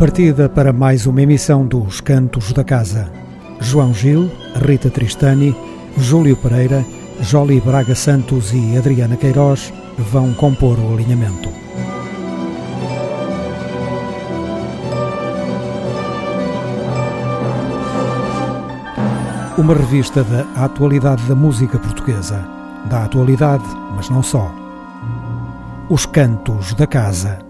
Partida para mais uma emissão dos Cantos da Casa. João Gil, Rita Tristani, Júlio Pereira, Jolie Braga Santos e Adriana Queiroz vão compor o alinhamento. Uma revista da atualidade da música portuguesa. Da atualidade, mas não só. Os Cantos da Casa.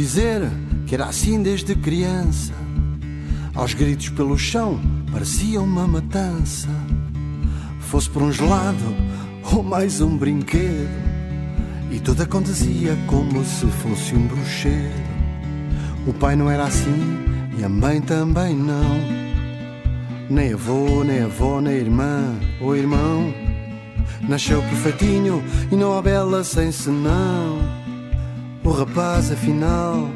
Dizer que era assim desde criança. Aos gritos pelo chão parecia uma matança. Fosse por um gelado ou mais um brinquedo. E tudo acontecia como se fosse um bruxedo. O pai não era assim e a mãe também não. Nem avô, nem avó, nem irmã ou irmão. Nasceu perfeitinho e não há bela sem senão. O rapaz, afinal,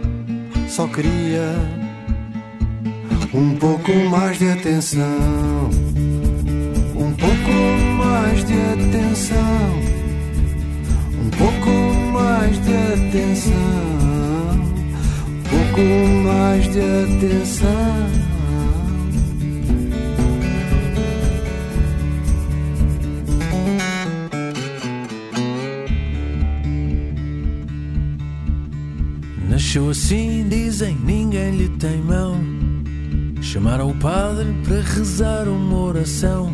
só queria um pouco mais de atenção. Um pouco mais de atenção. Um pouco mais de atenção. Um pouco mais de atenção. Nasceu assim, dizem, ninguém lhe tem mão. Chamaram o padre para rezar uma oração.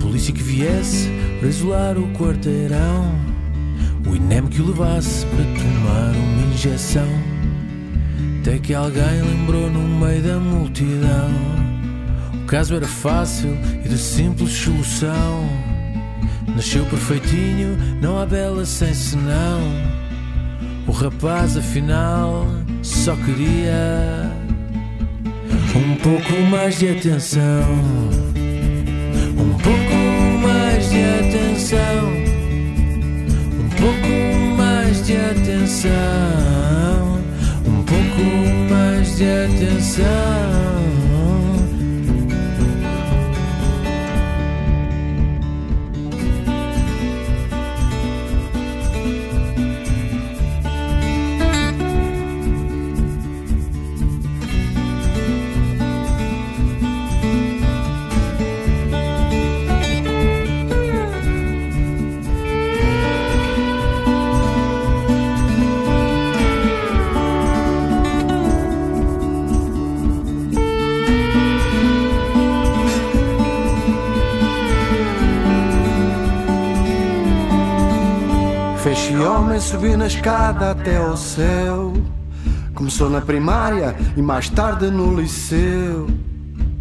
Polícia que viesse para isolar o quarteirão. O INEM que o levasse para tomar uma injeção. Até que alguém lembrou no meio da multidão. O caso era fácil e de simples solução. Nasceu perfeitinho, não há bela sem senão. O rapaz afinal só queria um pouco mais de atenção. Um pouco mais de atenção. Um pouco mais de atenção. Um pouco mais de atenção. Homem subiu na escada até ao céu. Começou na primária e mais tarde no liceu.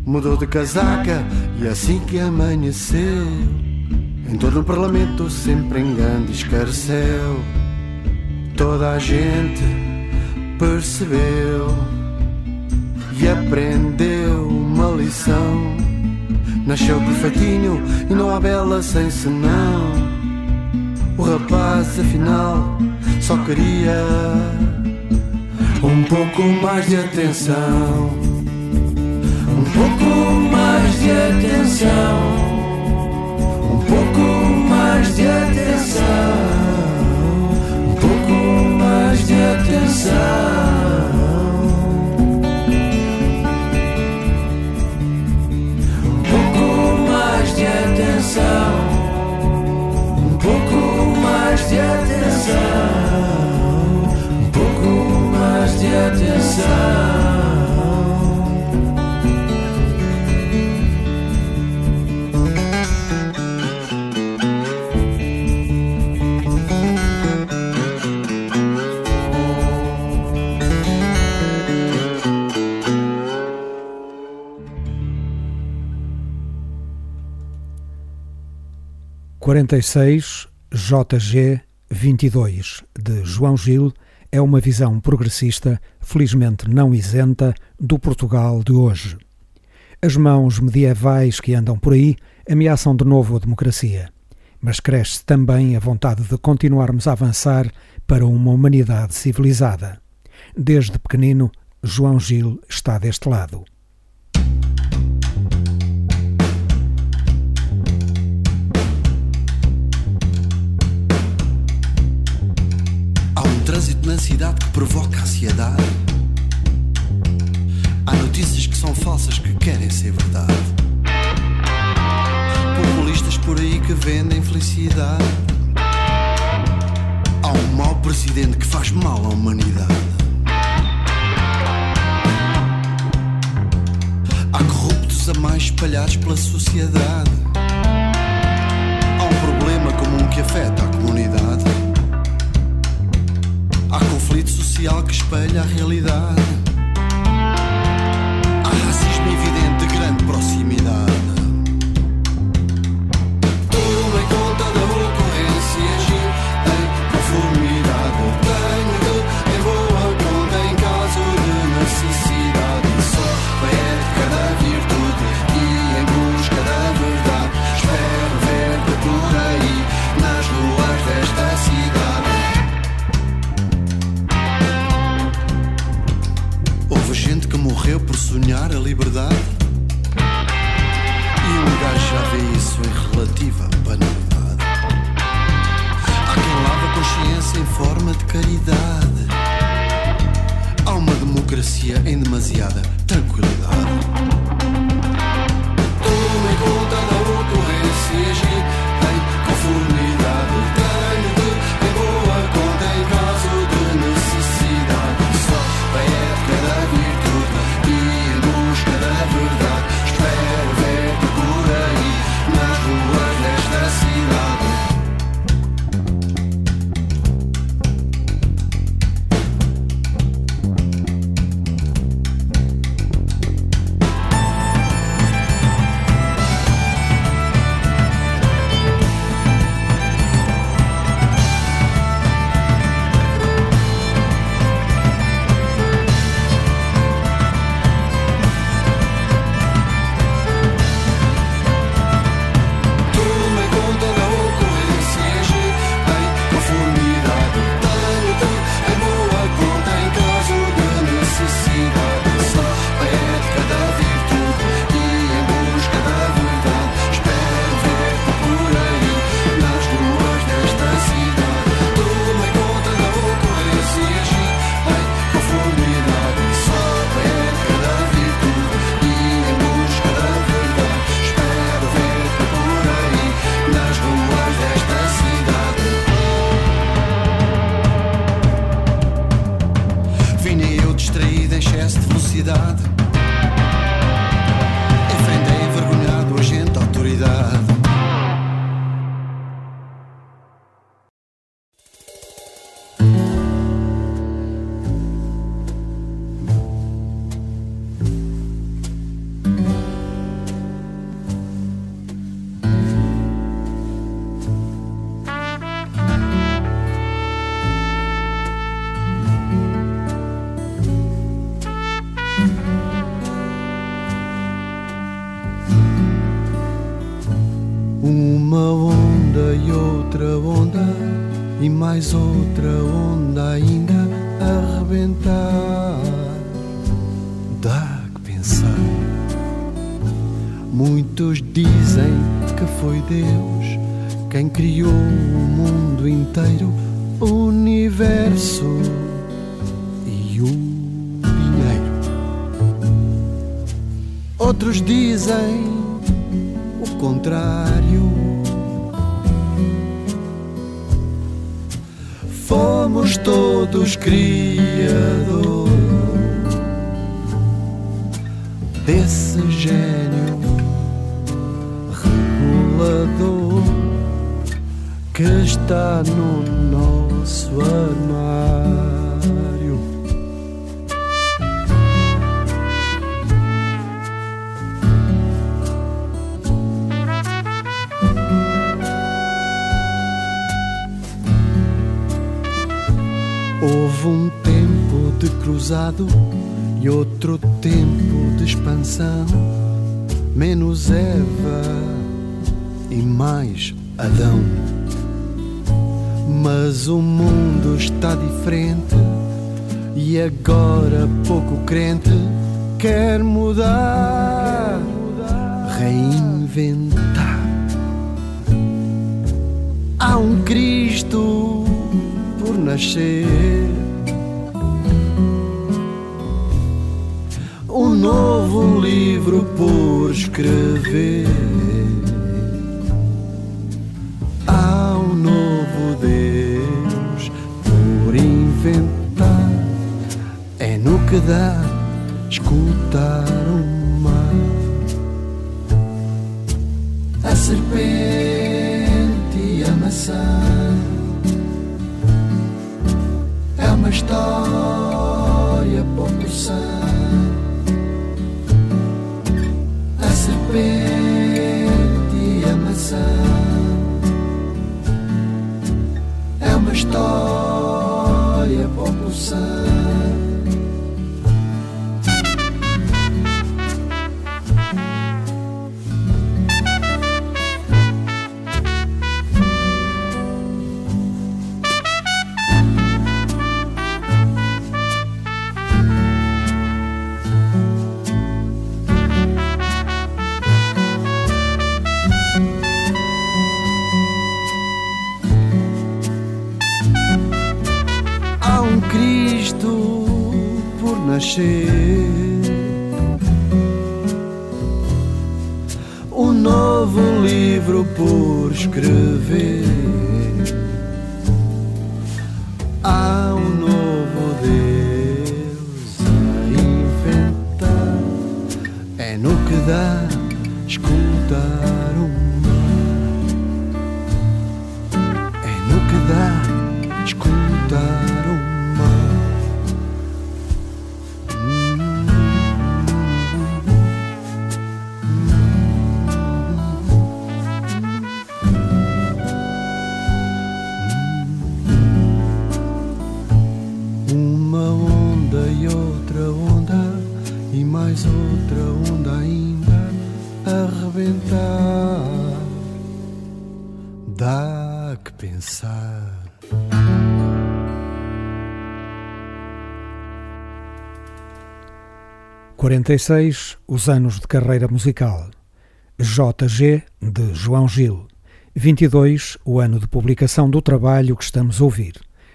Mudou de casaca e assim que amanheceu. Entrou no parlamento sempre em grande escarceu. Toda a gente percebeu e aprendeu uma lição. Nasceu perfeitinho e não há bela sem senão. O rapaz, afinal, só queria um pouco mais de atenção. Um pouco mais de atenção. Um pouco mais de atenção. Um pouco mais de atenção. Um pouco mais de atenção de atenção, um pouco mais de atenção. Quarenta e seis JG 22 de João Gil é uma visão progressista, felizmente não isenta, do Portugal de hoje. As mãos medievais que andam por aí ameaçam de novo a democracia, mas cresce também a vontade de continuarmos a avançar para uma humanidade civilizada. Desde pequenino João Gil está deste lado. Trânsito na cidade que provoca ansiedade. Há notícias que são falsas que querem ser verdade. Populistas por aí que vendem felicidade. Há um mau presidente que faz mal à humanidade. Há corruptos a mais espalhados pela sociedade. Há um problema comum que afeta a comunidade. Há conflito social que espelha a realidade. Há racismo evidente liberdade. E um gajo já vê isso em relativa banalidade. Há quem lava a consciência em forma de caridade. Há uma democracia em demasiada tranquilidade. Mais outra onda ainda a arrebentar. Dá que pensar. Muitos dizem que foi Deus quem criou o mundo inteiro, o universo e o dinheiro. Outros dizem o contrário. Fomos todos criador desse gênio regulador que está no nosso armário. Houve um tempo de cruzado e outro tempo de expansão. Menos Eva e mais Adão. Mas o mundo está diferente E agora pouco crente quer mudar, reinventar. Há um Cristo por nascer. Um novo livro por escrever. Há um novo Deus por inventar. É no que dá escutar o mar. A serpente e a maçã é uma história é uma 46, os anos de carreira musical. JG, de João Gil. 22, o ano de publicação do trabalho que estamos a ouvir.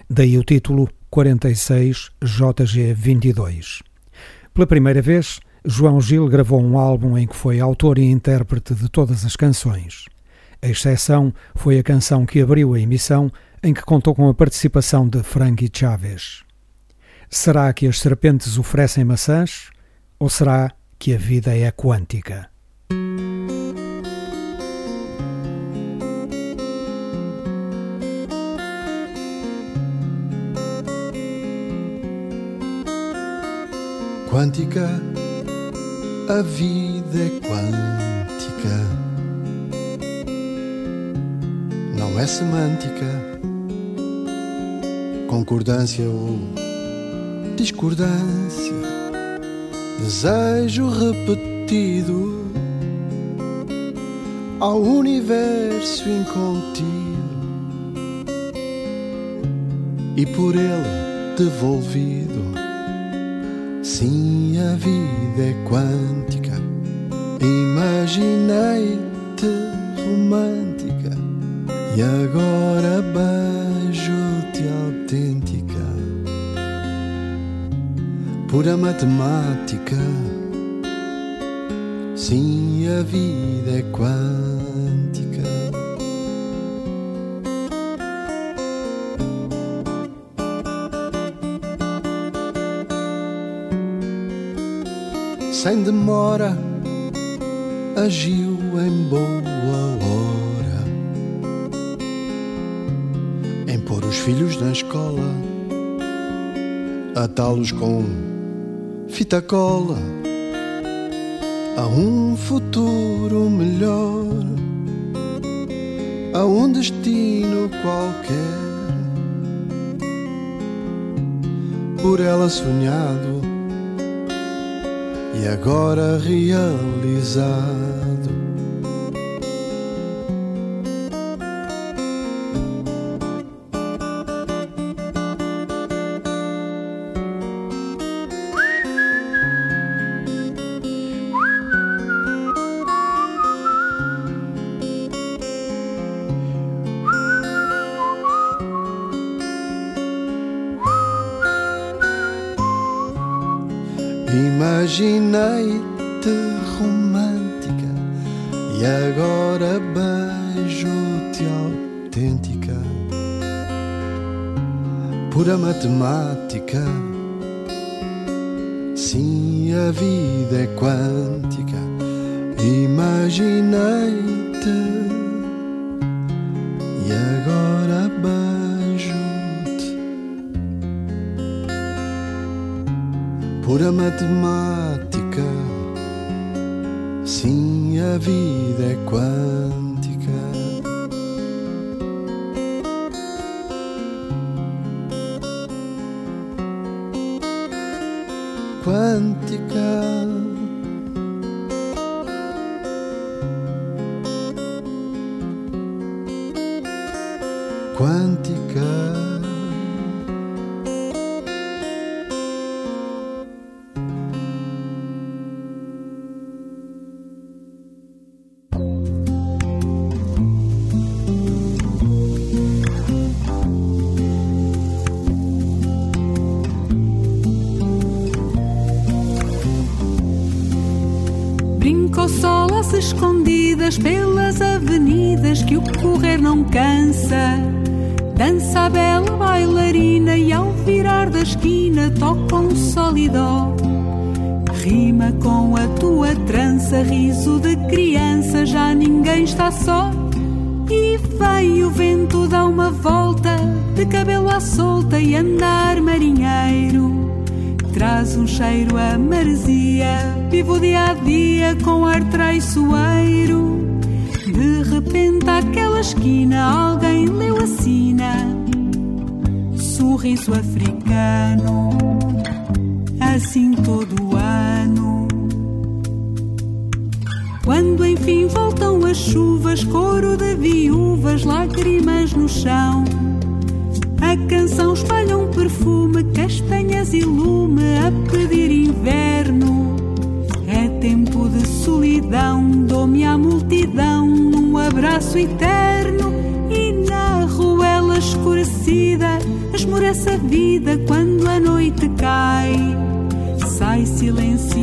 Daí o título 46 JG 22. Pela primeira vez, João Gil gravou um álbum em que foi autor e intérprete de todas as canções. A exceção foi a canção que abriu a emissão, em que contou com a participação de Frankie Chaves. Será que as serpentes oferecem maçãs? Ou será que a vida é quântica? Quântica, a vida é quântica. Não é semântica, concordância ou discordância, desejo repetido ao universo incontido e por ele devolvido. Sim, a vida é quântica. Imaginei-te romântica e agora beijo-te autêntica, pura matemática. Sim, a vida é quântica. Sem demora, agiu em boa hora filhos na escola, atá-los com fita cola a um futuro melhor, a um destino qualquer, por ela sonhado e agora realizado. Matemática, sim, a vida é quântica. Imaginei-te e agora beijo-te. Pura matemática, sim, a vida é quântica. Quântica.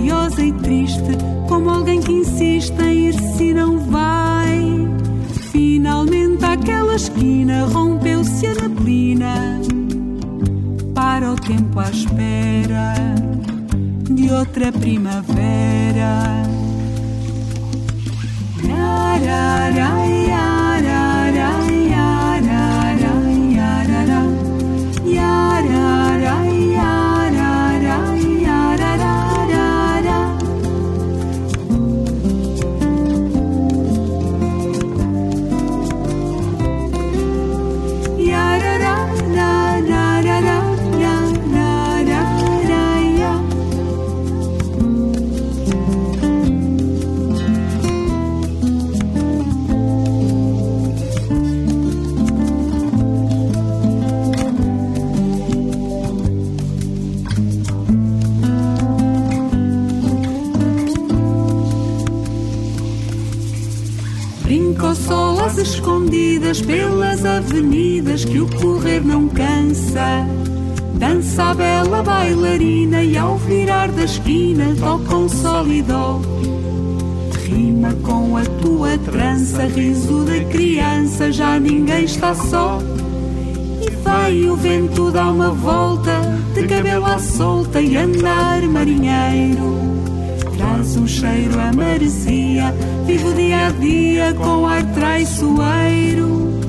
Silenciosa e triste, como alguém que insiste em ir se não vai. Finalmente aquela esquina rompeu-se a neblina. Para o tempo à espera De outra primavera. Yarara, yarara, escondidas pelas avenidas que o correr não cansa. Dança a bela bailarina e ao virar da esquina toca um solidó. Rima com a tua trança, riso de criança, já ninguém está só. E vai o vento dá uma volta, de cabelo à solta e andar marinheiro. Traz um cheiro a maresia, vivo dia a dia com ar traiçoeiro.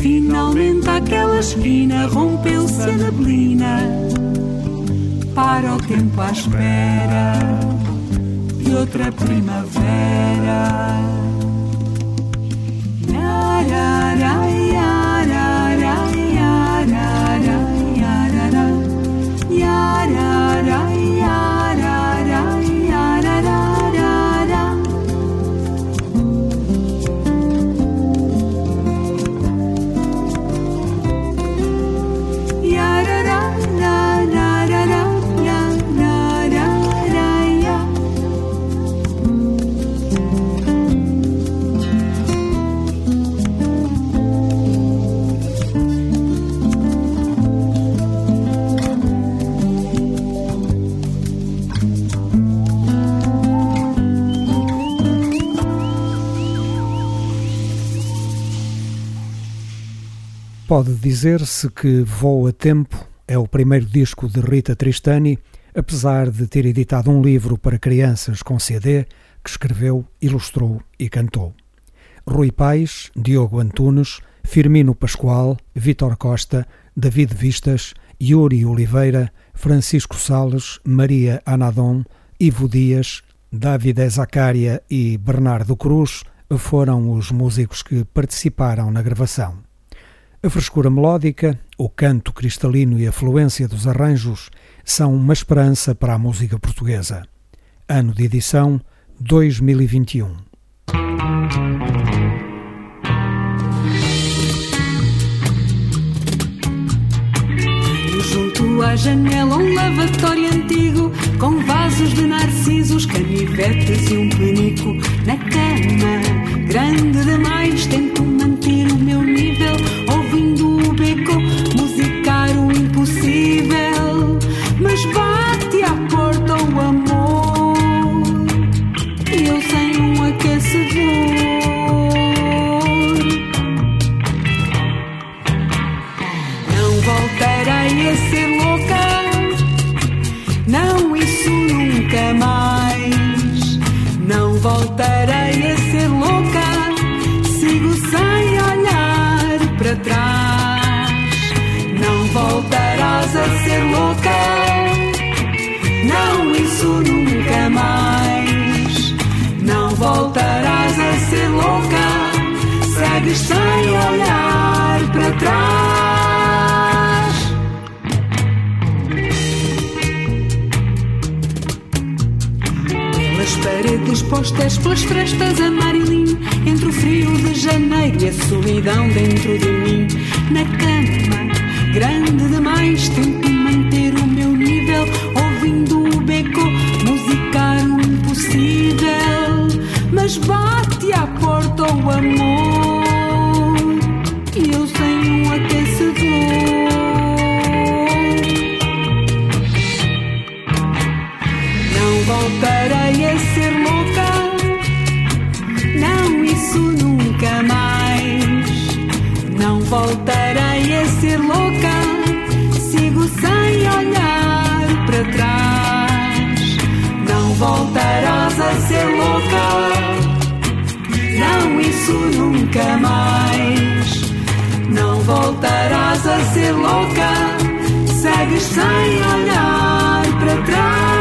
Finalmente aquela esquina rompeu-se a neblina. Para o tempo à espera de outra primavera. Yarara, yarara, yarara, Pode dizer-se que Voa Tempo é o primeiro disco de Rita Tristani, apesar de ter editado um livro para crianças com CD que escreveu, ilustrou e cantou. Rui Paes, Diogo Antunes, Firmino Pascoal, Vítor Costa, David Vistas, Yuri Oliveira, Francisco Sales, Maria Anadon, Ivo Dias, David Zacária e Bernardo Cruz foram os músicos que participaram na gravação. A frescura melódica, o canto cristalino e a fluência dos arranjos são uma esperança para a música portuguesa. Ano de edição 2021. À janela um lavatório antigo Com vasos de narcisos, canivetes e um penico Na cama, grande demais Tento manter o meu nível Ouvindo o beco musicar o impossível. Mas bate olhar para trás. Não voltarás a ser louca, não, isso nunca mais. Não voltarás a ser louca, segues sem olhar para trás. Paredes postas pelas frestas a Marilyn Entre o frio de janeiro e a solidão dentro de mim. Na cama, grande demais Tento manter o meu nível. Ouvindo o beco musicar o impossível. Mas bate à porta o amor a ser louca, não, isso nunca mais. Não voltarás a ser louca, segues sem olhar para trás.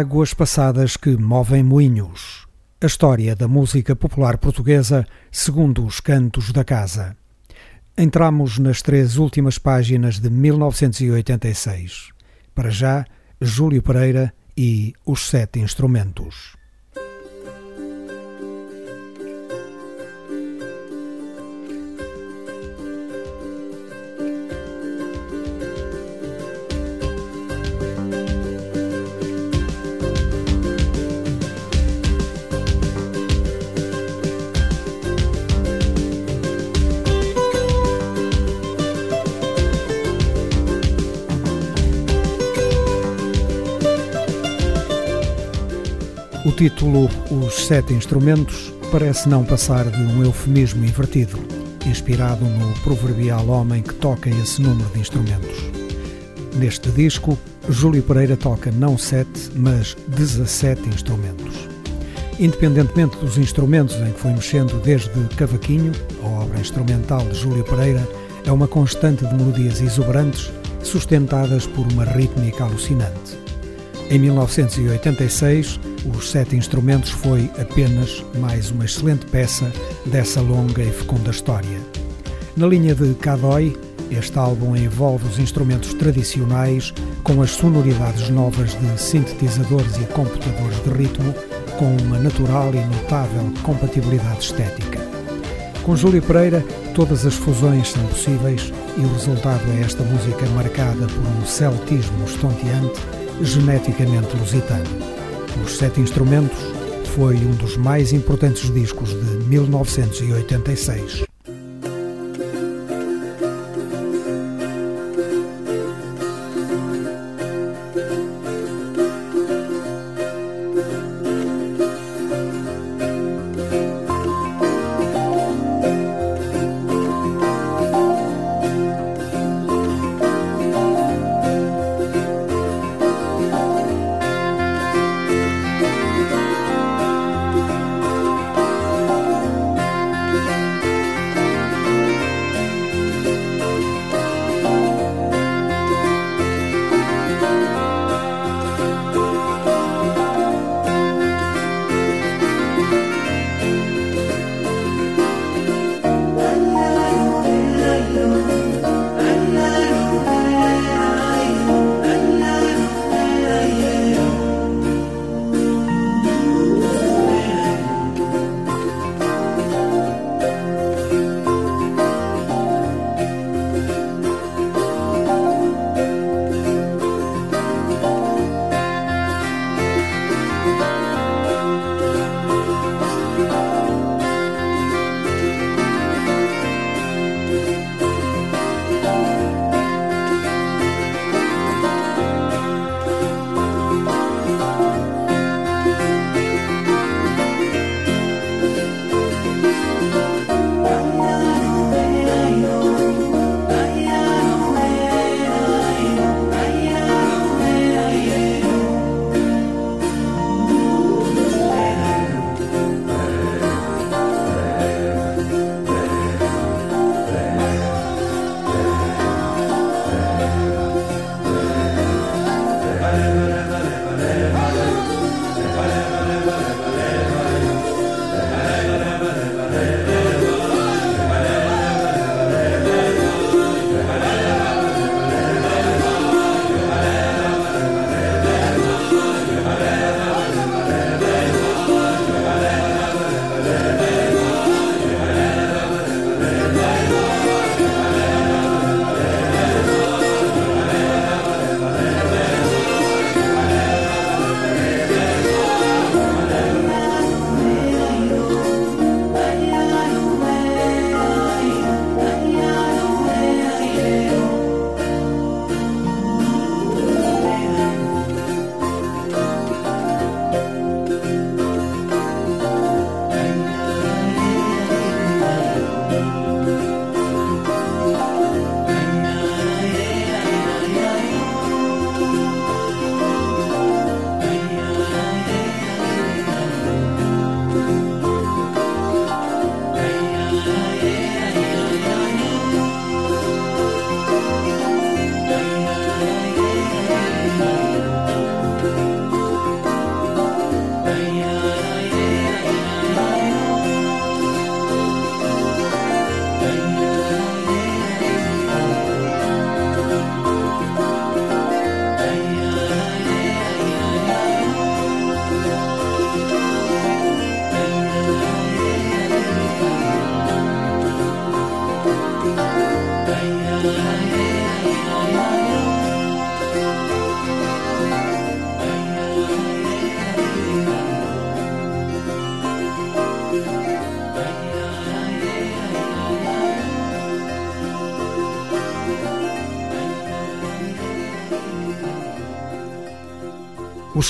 Águas passadas que movem moinhos. A história da música popular portuguesa segundo os cantos da casa. Entramos nas três últimas páginas de 1986. Para já, Júlio Pereira e Os Sete Instrumentos. Título Os Sete Instrumentos parece não passar de um eufemismo invertido, inspirado no proverbial homem que toca esse número de instrumentos. Neste disco, Júlio Pereira toca não sete, mas 17 instrumentos. Independentemente dos instrumentos em que foi mexendo desde Cavaquinho, a obra instrumental de Júlio Pereira é uma constante de melodias exuberantes sustentadas por uma rítmica alucinante. Em 1986, Os Sete Instrumentos foi apenas mais uma excelente peça dessa longa e fecunda história. Na linha de Cadói, este álbum envolve os instrumentos tradicionais com as sonoridades novas de sintetizadores e computadores de ritmo, com uma natural e notável compatibilidade estética. Com Júlio Pereira, todas as fusões são possíveis e o resultado é esta música marcada por um celtismo estonteante geneticamente lusitano. Os Sete Instrumentos foi um dos mais importantes discos de 1986.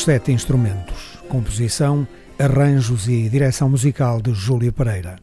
Os Sete Instrumentos. Composição, arranjos e direção musical de Júlia Pereira.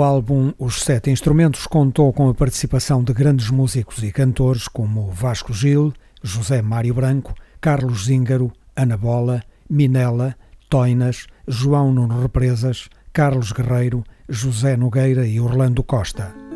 O álbum Os Sete Instrumentos contou com a participação de grandes músicos e cantores como Vasco Gil, José Mário Branco, Carlos Zíngaro, Ana Bola, Minella, Toinas, João Nuno Represas, Carlos Guerreiro, José Nogueira e Orlando Costa.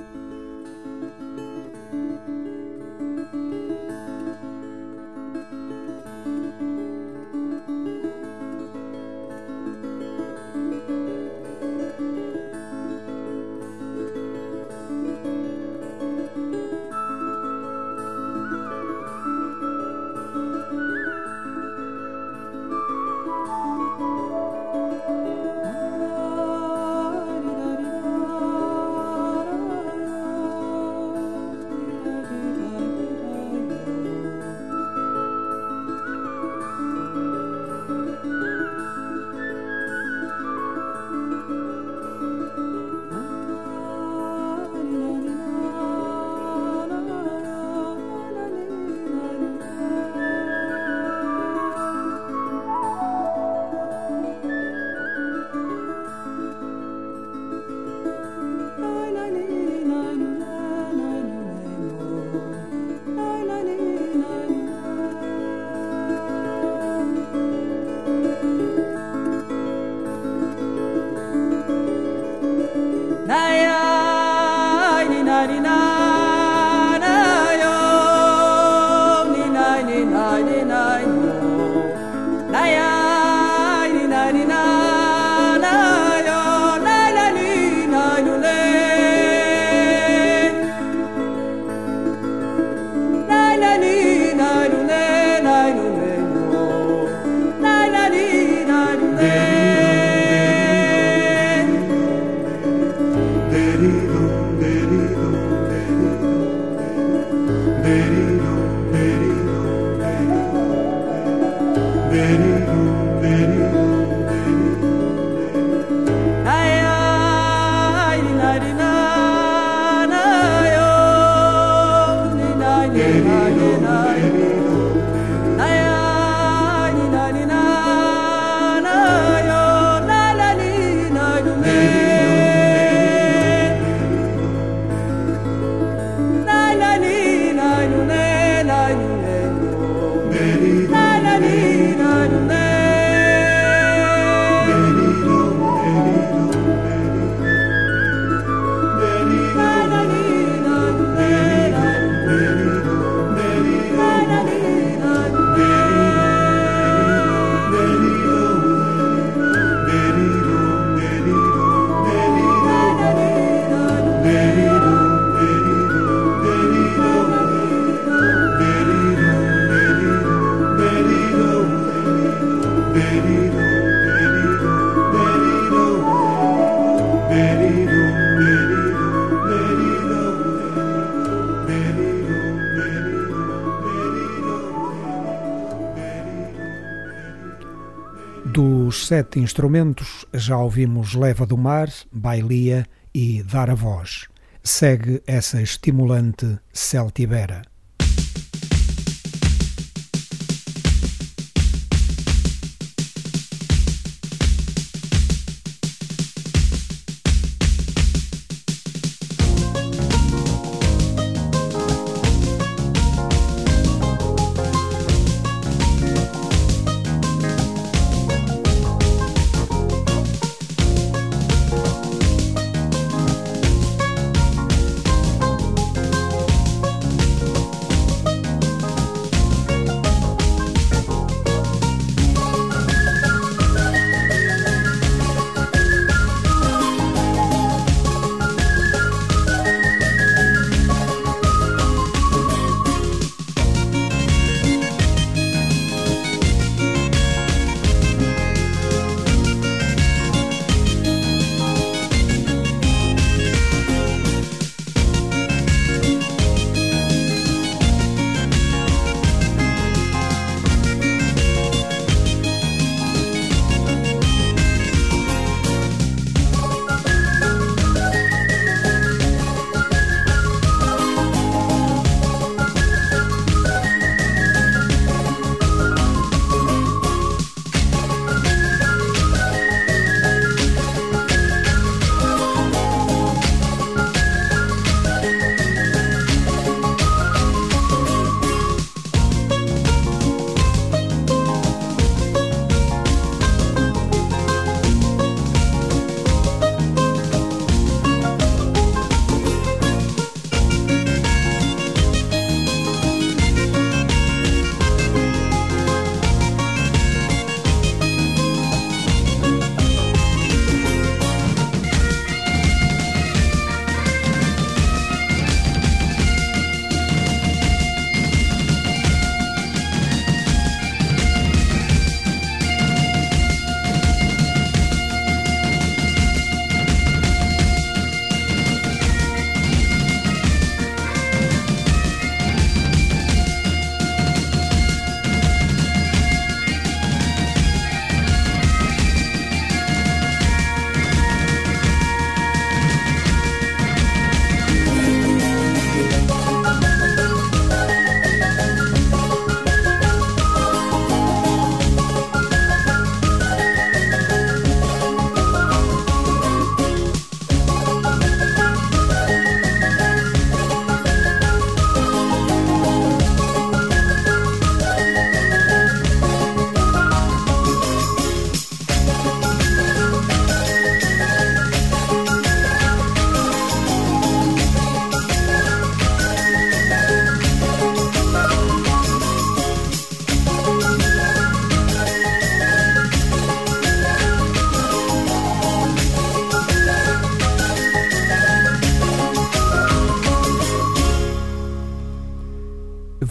Sete instrumentos já ouvimos Leva do Mar, Bailia e Dar a Voz. Segue essa estimulante Celtibera.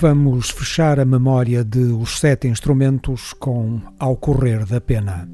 Vamos fechar a memória de Os Sete Instrumentos com Ao Correr da Pena.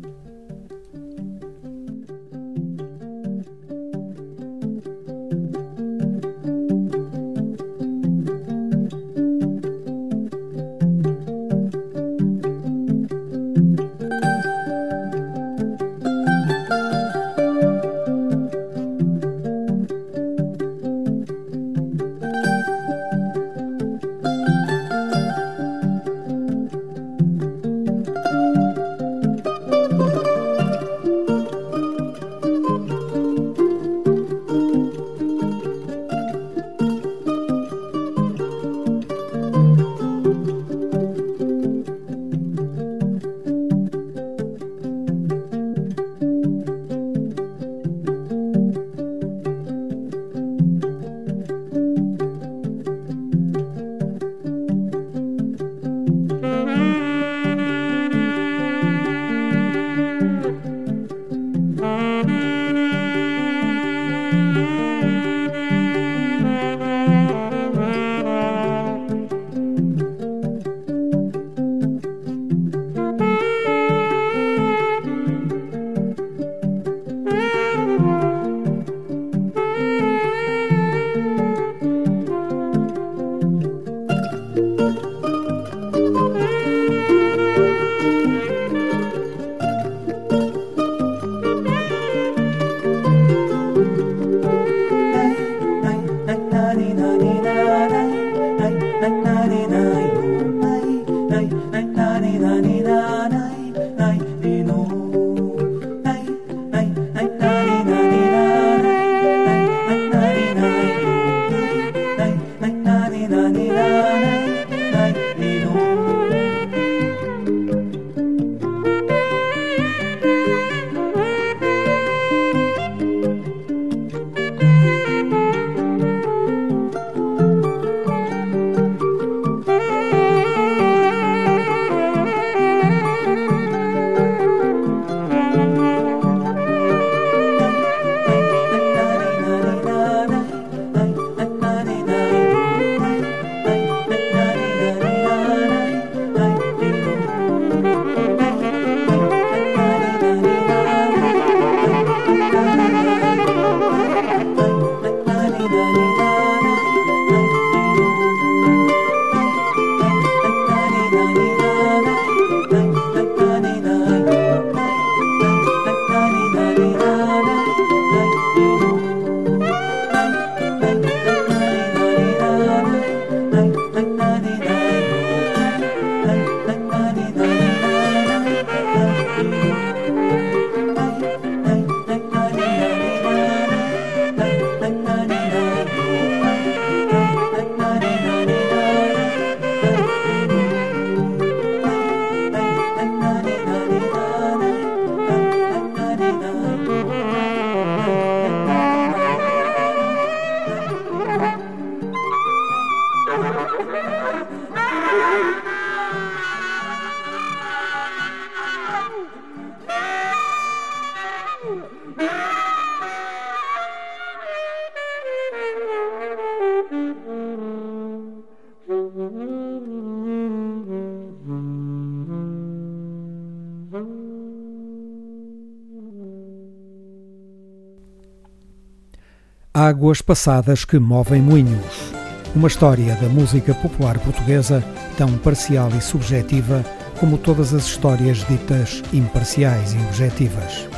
Águas passadas que movem moinhos. Uma história da música popular portuguesa tão parcial e subjetiva como todas as histórias ditas imparciais e objetivas.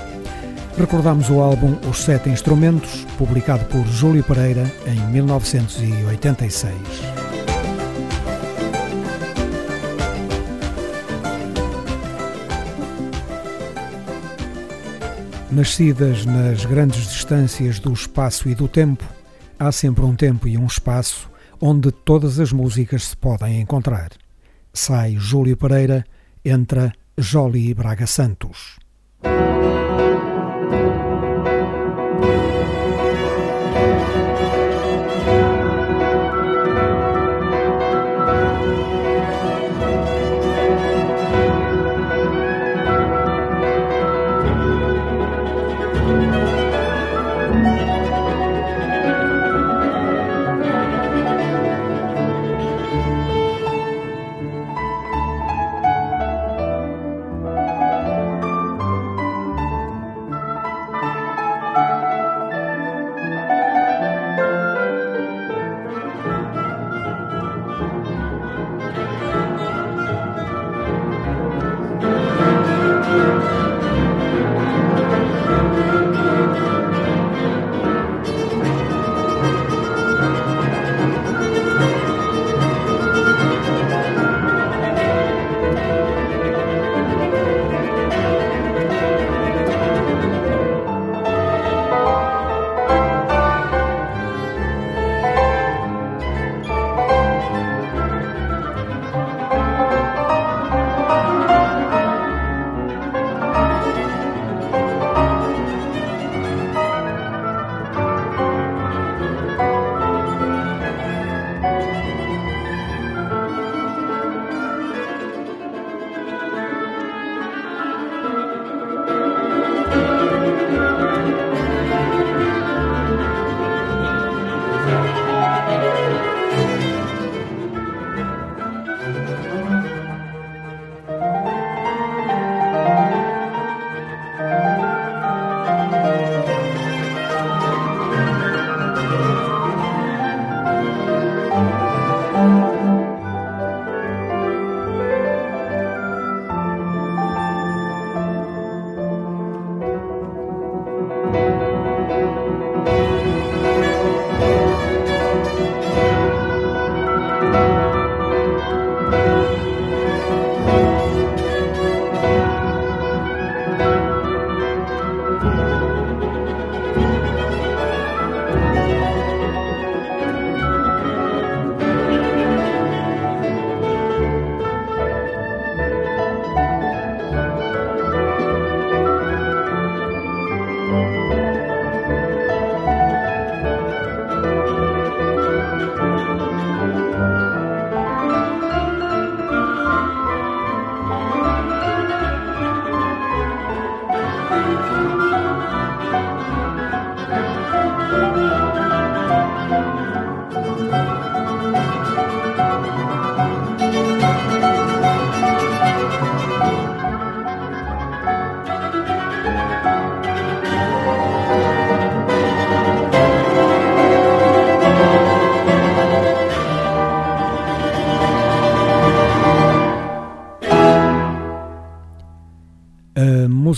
Recordamos o álbum Os Sete Instrumentos, publicado por Júlio Pereira em 1986. Nascidas nas grandes distâncias do espaço e do tempo, há sempre um tempo e um espaço onde todas as músicas se podem encontrar. Sai Júlio Pereira, entra Jolie Braga Santos.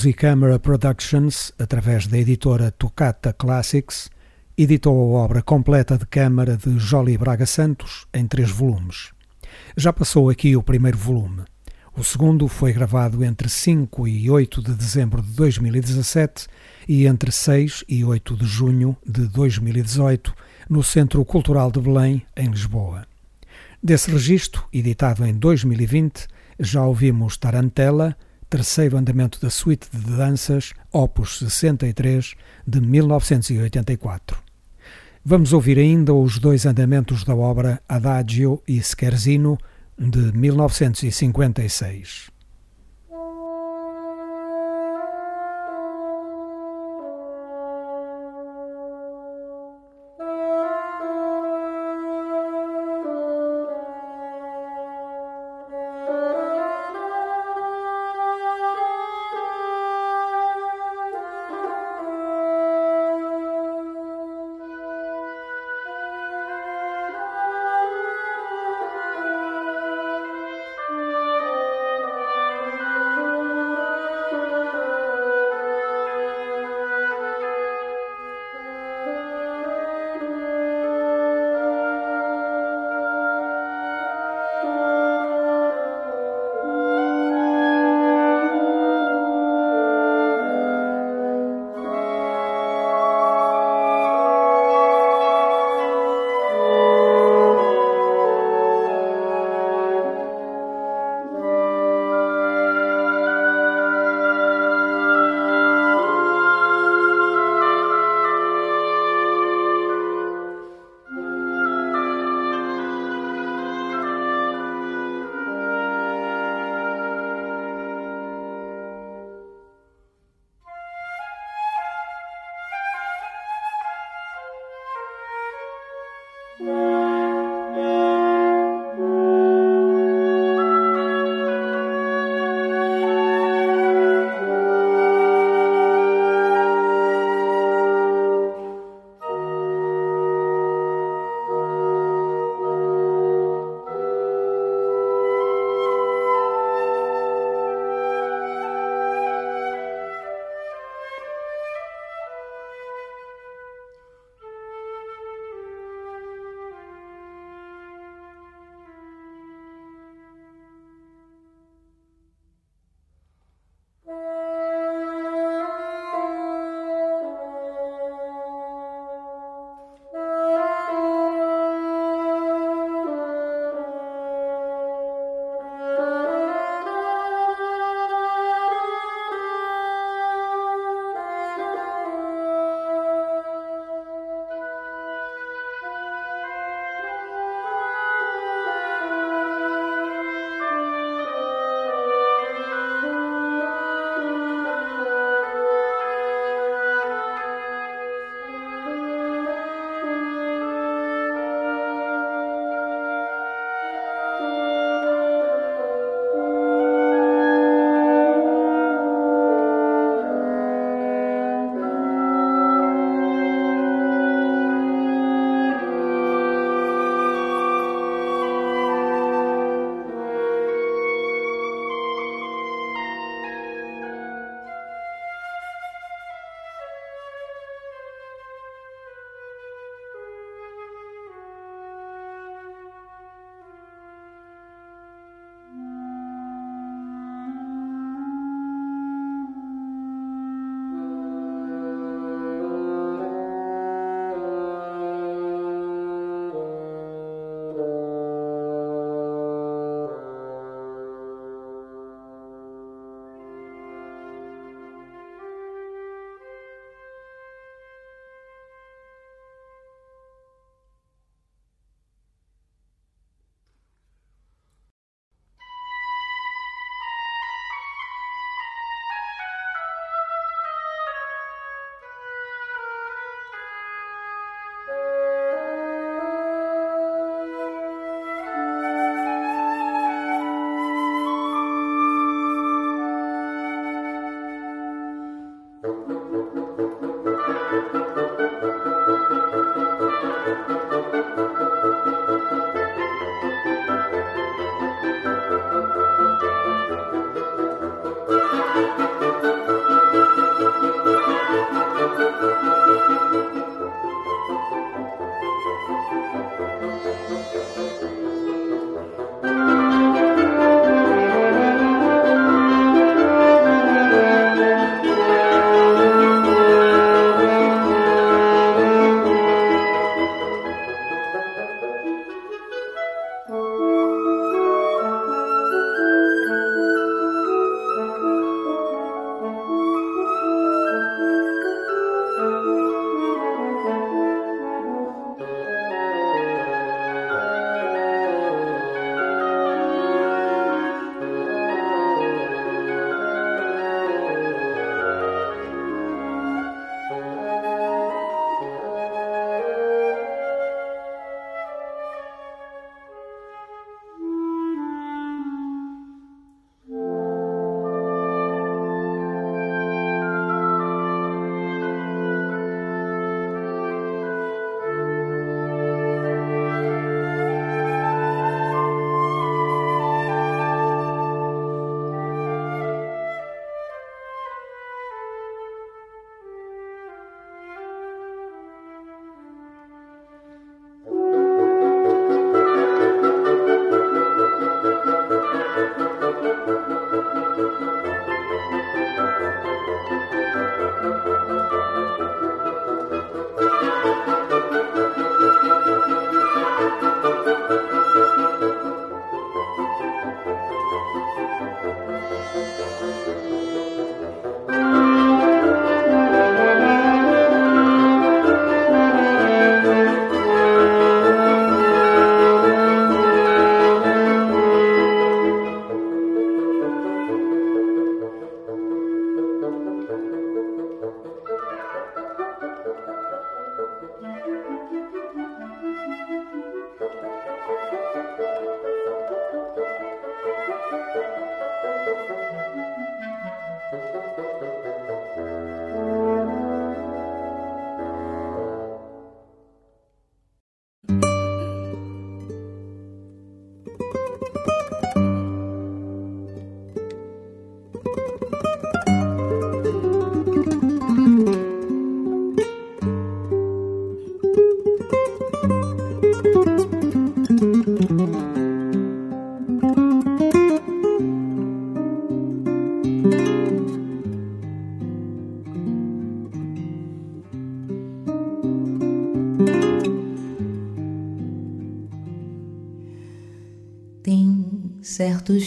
Musicamera Productions, através da editora Toccata Classics, editou a obra completa de câmara de Jolie Braga Santos em três volumes. Já passou aqui o primeiro volume. O segundo foi gravado entre 5 e 8 de dezembro de 2017 e entre 6 e 8 de junho de 2018 no Centro Cultural de Belém, em Lisboa. Desse registro, editado em 2020, já ouvimos Tarantela, terceiro andamento da suíte de danças, opus 63, de 1984. Vamos ouvir ainda os dois andamentos da obra Adagio e Scherzino, de 1956.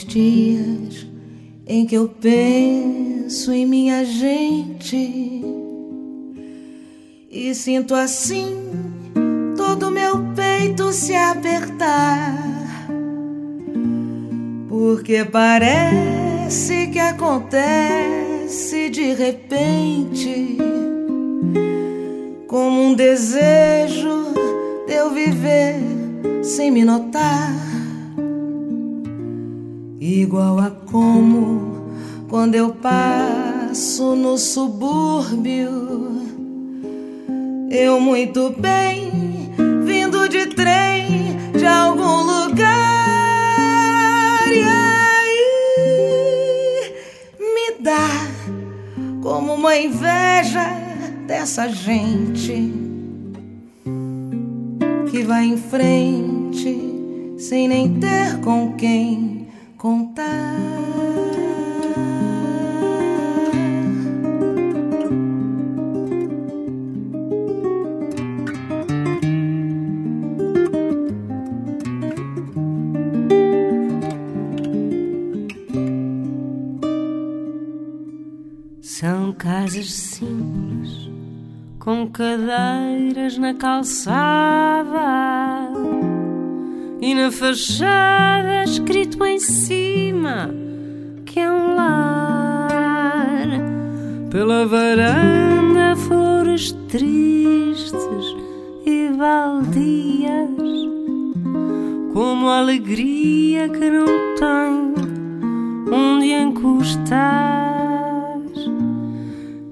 Dias em que eu penso em minha gente e sinto assim todo meu peito se apertar, porque parece que acontece de repente, como um desejo de eu viver sem me notar igual a como quando eu passo no subúrbio. Eu muito bem, vindo de trem de algum lugar. E aí me dá como uma inveja dessa gente que vai em frente sem nem ter com quem contar. São casas simples, com cadeiras na calçada e na fachada escrito em cima que é um lar. Pela varanda flores tristes e baldias, como a alegria que não tem onde encostar.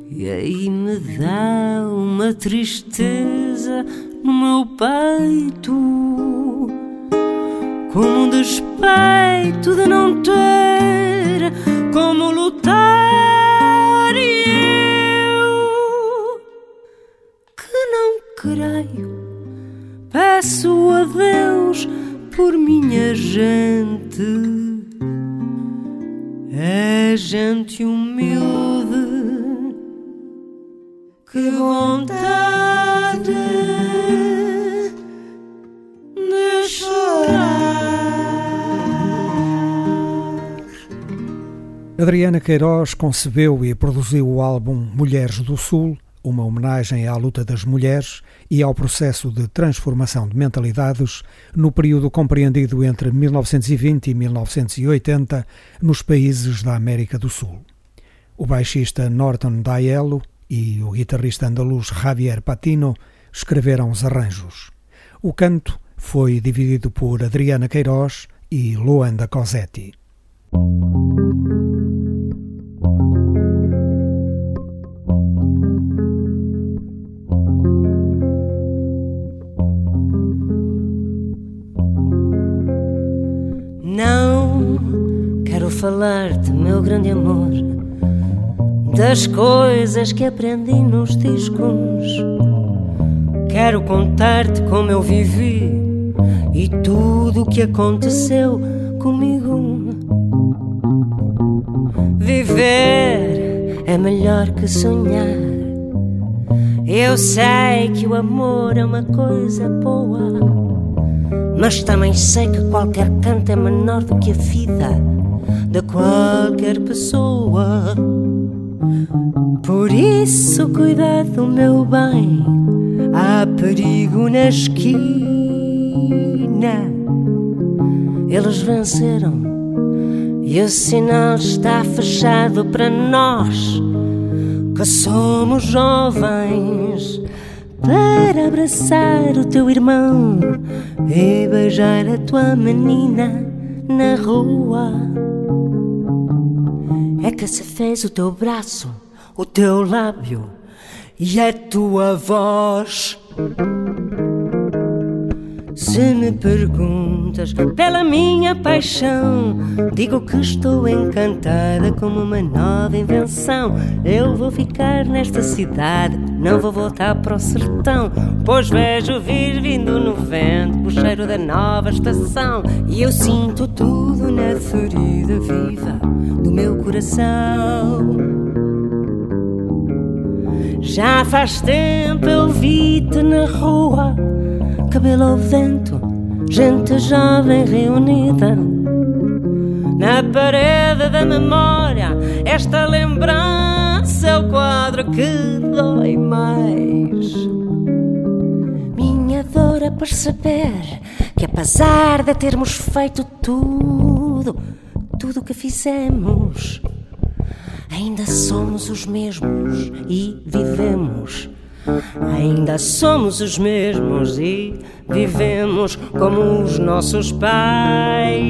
E aí me dá uma tristeza no meu peito um despeito de não ter como lutar. E eu que não creio peço a Deus por minha gente. É gente humilde que vontade Adriana Queiroz concebeu e produziu o álbum Mulheres do Sul, uma homenagem à luta das mulheres e ao processo de transformação de mentalidades no período compreendido entre 1920 e 1980 nos países da América do Sul. O baixista Norton Daiello e o guitarrista andaluz Javier Patino escreveram os arranjos. O canto foi dividido por Adriana Queiroz e Luanda Cosetti. Falar-te, meu grande amor, das coisas que aprendi nos discos. Quero contar-te como eu vivi e tudo o que aconteceu comigo. Viver é melhor que sonhar. Eu sei que o amor é uma coisa boa, mas também sei que qualquer canto é menor do que a vida de qualquer pessoa. Por isso, cuidado, meu bem, há perigo na esquina. Eles venceram e o sinal está fechado para nós que somos jovens. Para abraçar o teu irmão e beijar a tua menina na rua é que se fez o teu braço, o teu lábio e a tua voz. Se me perguntas pela minha paixão, digo que estou encantada como uma nova invenção. Eu vou ficar nesta cidade, não vou voltar para o sertão, pois vejo vir vindo no vento o cheiro da nova estação e eu sinto tudo na ferida viva do meu coração. Já faz tempo eu vi-te na rua cabelo ao vento, gente jovem reunida na parede da memória. Esta lembrança é o quadro que dói mais. Minha dor é perceber que, apesar de termos feito tudo, tudo o que fizemos, ainda somos os mesmos e vivemos Ainda somos os mesmos e vivemos como os nossos pais.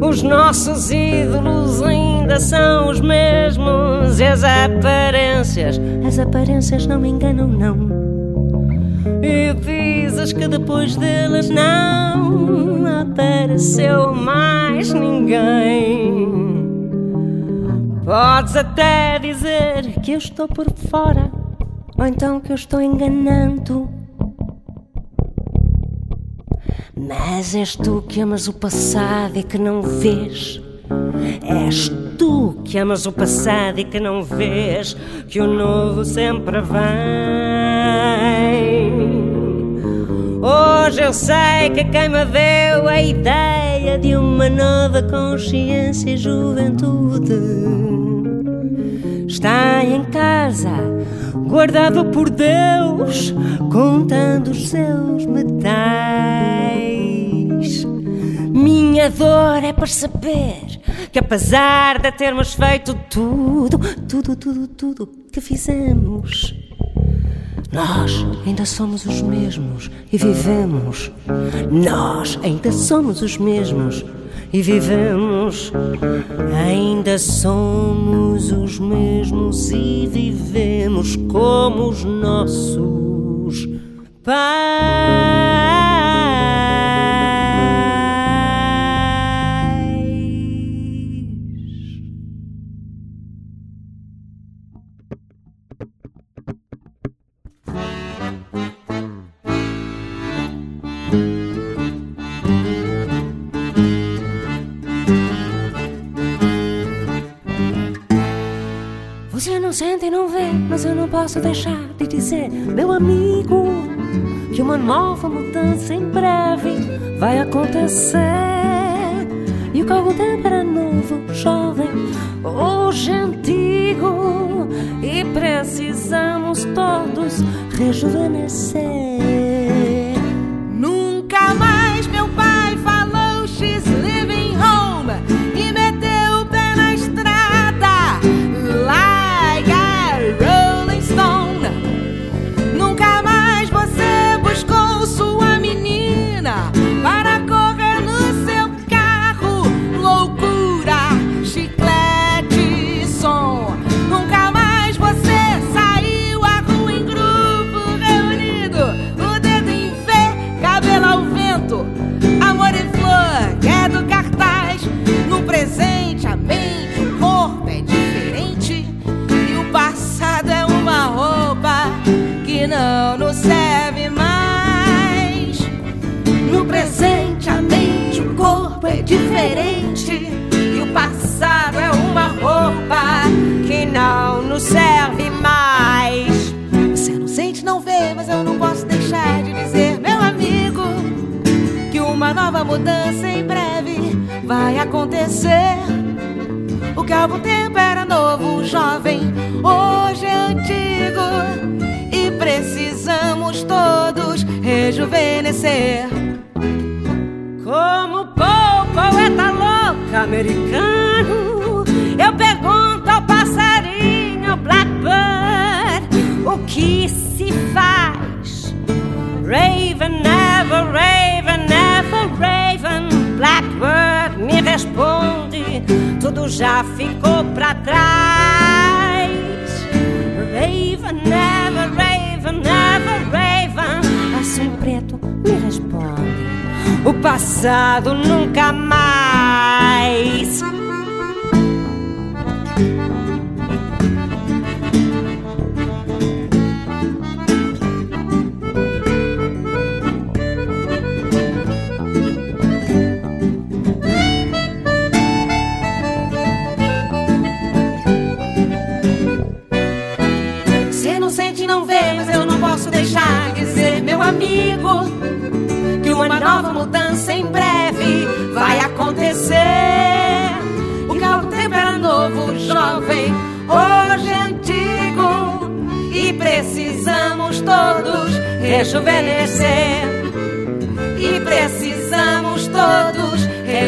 Os nossos ídolos ainda são os mesmos e as aparências, as aparências não me enganam, não. E dizes que depois delas não apareceu mais ninguém. Podes até dizer que eu estou por fora, ou então que eu estou enganando. Mas és tu que amas o passado e que não vês. És tu que amas o passado e que não vês que o novo sempre vem. Hoje eu sei que quem me deu a ideia de uma nova consciência e juventude está em casa, guardado por Deus, contando os seus metais. Minha dor é perceber que, apesar de termos feito tudo, tudo, tudo, tudo que fizemos, nós ainda somos os mesmos e vivemos. Nós ainda somos os mesmos e vivemos. Ainda somos os mesmos e vivemos como os nossos pais. Vê, mas eu não posso deixar de dizer, meu amigo, que uma nova mudança em breve vai acontecer. E o carro tempo era novo, jovem, hoje antigo, e precisamos todos rejuvenescer.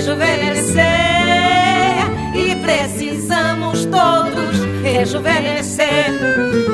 Rejuvenescer. E precisamos todos rejuvenescer.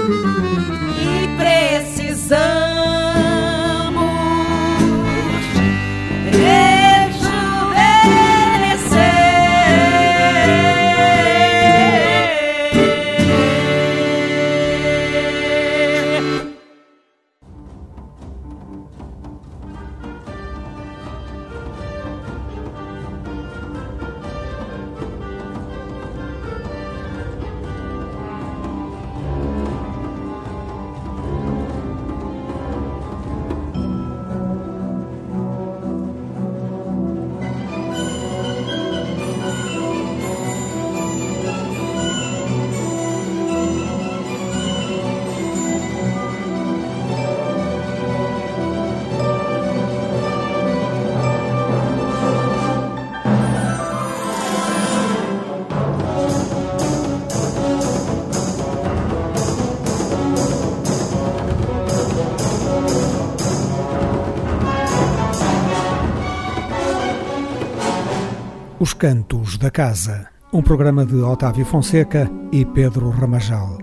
Cantos da Casa, um programa de Otávio Fonseca e Pedro Ramajal.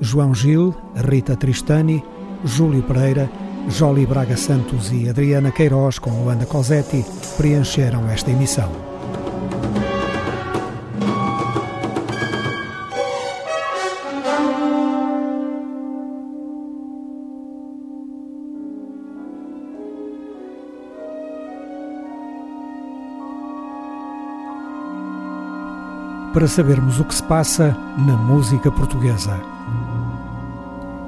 João Gil, Rita Tristani, Júlio Pereira, Jolie Braga Santos e Adriana Queiroz com Luanda Cosetti preencheram esta emissão. Para sabermos o que se passa na música portuguesa.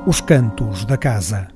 Os Cantos da Casa.